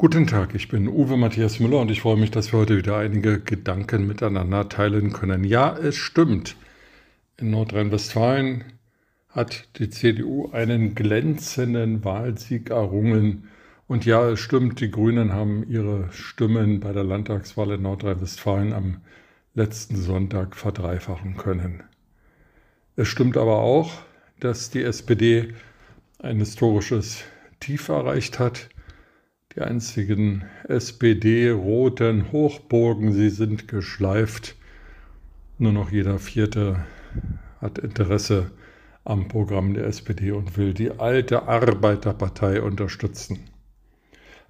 Guten Tag, ich bin Uwe Matthias Müller und ich freue mich, dass wir heute wieder einige Gedanken miteinander teilen können. Ja, es stimmt. In Nordrhein-Westfalen hat die CDU einen glänzenden Wahlsieg errungen. Und ja, es stimmt, die Grünen haben ihre Stimmen bei der Landtagswahl in Nordrhein-Westfalen am letzten Sonntag verdreifachen können. Es stimmt aber auch, dass die SPD ein historisches Tief erreicht hat. Die einzigen SPD-roten Hochburgen, sie sind geschleift. Nur noch jeder Vierte hat Interesse am Programm der SPD und will die alte Arbeiterpartei unterstützen.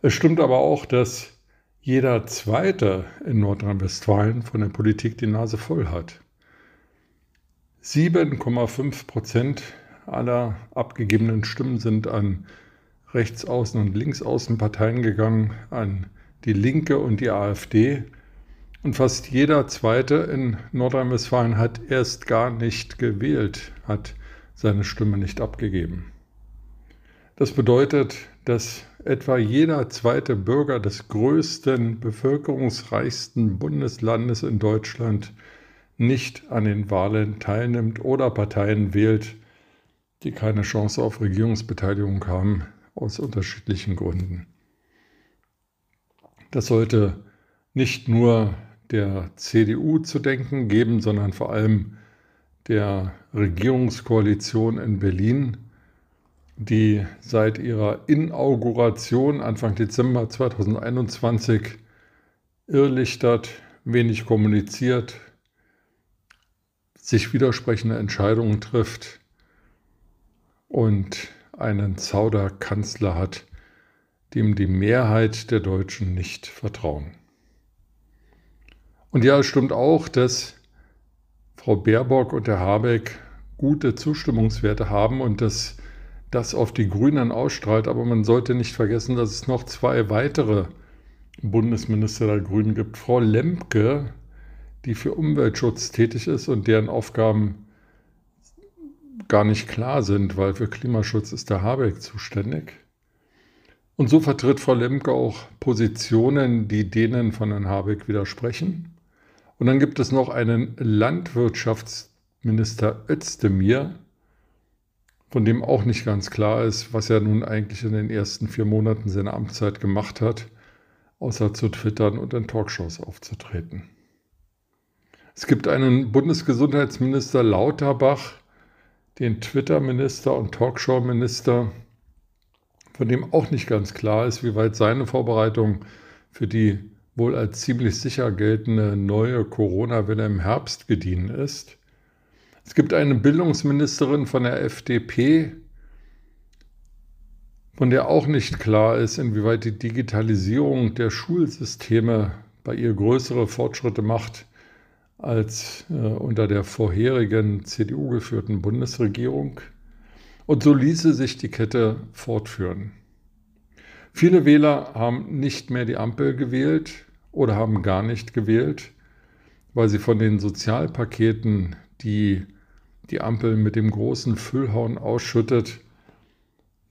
Es stimmt aber auch, dass jeder Zweite in Nordrhein-Westfalen von der Politik die Nase voll hat. 7,5 Prozent aller abgegebenen Stimmen sind an Rechtsaußen- und Linksaußenparteien gegangen, an die Linke und die AfD. Und fast jeder Zweite in Nordrhein-Westfalen hat erst gar nicht gewählt, hat seine Stimme nicht abgegeben. Das bedeutet, dass etwa jeder zweite Bürger des größten, bevölkerungsreichsten Bundeslandes in Deutschland nicht an den Wahlen teilnimmt oder Parteien wählt, die keine Chance auf Regierungsbeteiligung haben, aus unterschiedlichen Gründen. Das sollte nicht nur der CDU zu denken geben, sondern vor allem der Regierungskoalition in Berlin, die seit ihrer Inauguration Anfang Dezember 2021 irrlichtert, wenig kommuniziert, sich widersprechende Entscheidungen trifft und einen Zauderkanzler hat, dem die Mehrheit der Deutschen nicht vertrauen. Und ja, es stimmt auch, dass Frau Baerbock und Herr Habeck gute Zustimmungswerte haben und dass das auf die Grünen ausstrahlt. Aber man sollte nicht vergessen, dass es noch zwei weitere Bundesminister der Grünen gibt. Frau Lemke, die für Umweltschutz tätig ist und deren Aufgaben gar nicht klar sind, weil für Klimaschutz ist der Habeck zuständig. Und so vertritt Frau Lemke auch Positionen, die denen von Herrn Habeck widersprechen. Und dann gibt es noch einen Landwirtschaftsminister Özdemir, von dem auch nicht ganz klar ist, was er nun eigentlich in den ersten vier Monaten seiner Amtszeit gemacht hat, außer zu twittern und in Talkshows aufzutreten. Es gibt einen Bundesgesundheitsminister Lauterbach, den Twitter-Minister und Talkshow-Minister, von dem auch nicht ganz klar ist, wie weit seine Vorbereitung für die wohl als ziemlich sicher geltende neue Corona-Welle im Herbst gediehen ist. Es gibt eine Bildungsministerin von der FDP, von der auch nicht klar ist, inwieweit die Digitalisierung der Schulsysteme bei ihr größere Fortschritte macht als äh, unter der vorherigen CDU geführten Bundesregierung. Und so ließe sich die Kette fortführen. Viele Wähler haben nicht mehr die Ampel gewählt oder haben gar nicht gewählt, weil sie von den Sozialpaketen, die die Ampel mit dem großen Füllhorn ausschüttet,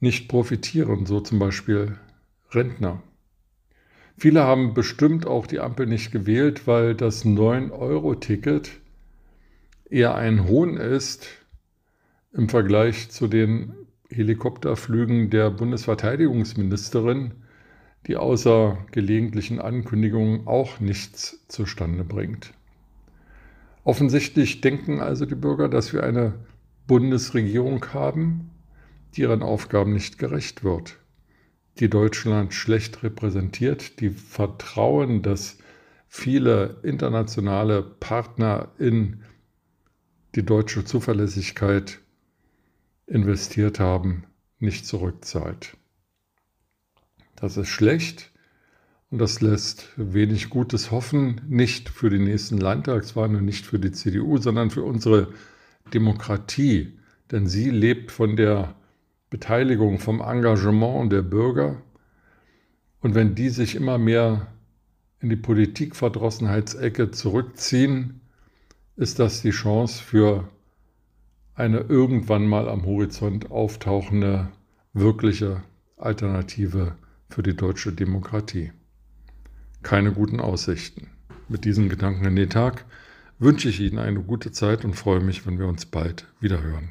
nicht profitieren, so zum Beispiel Rentner. Viele haben bestimmt auch die Ampel nicht gewählt, weil das 9-Euro-Ticket eher ein Hohn ist im Vergleich zu den Helikopterflügen der Bundesverteidigungsministerin, die außer gelegentlichen Ankündigungen auch nichts zustande bringt. Offensichtlich denken also die Bürger, dass wir eine Bundesregierung haben, die ihren Aufgaben nicht gerecht wird die Deutschland schlecht repräsentiert, die vertrauen, dass viele internationale Partner in die deutsche Zuverlässigkeit investiert haben, nicht zurückzahlt. Das ist schlecht und das lässt wenig Gutes hoffen, nicht für die nächsten Landtagswahlen und nicht für die CDU, sondern für unsere Demokratie. Denn sie lebt von der Beteiligung, vom Engagement der Bürger. Und wenn die sich immer mehr in die Politikverdrossenheitsecke zurückziehen, ist das die Chance für eine irgendwann mal am Horizont auftauchende wirkliche Alternative für die deutsche Demokratie. Keine guten Aussichten. Mit diesen Gedanken in den Tag wünsche ich Ihnen eine gute Zeit und freue mich, wenn wir uns bald wieder hören.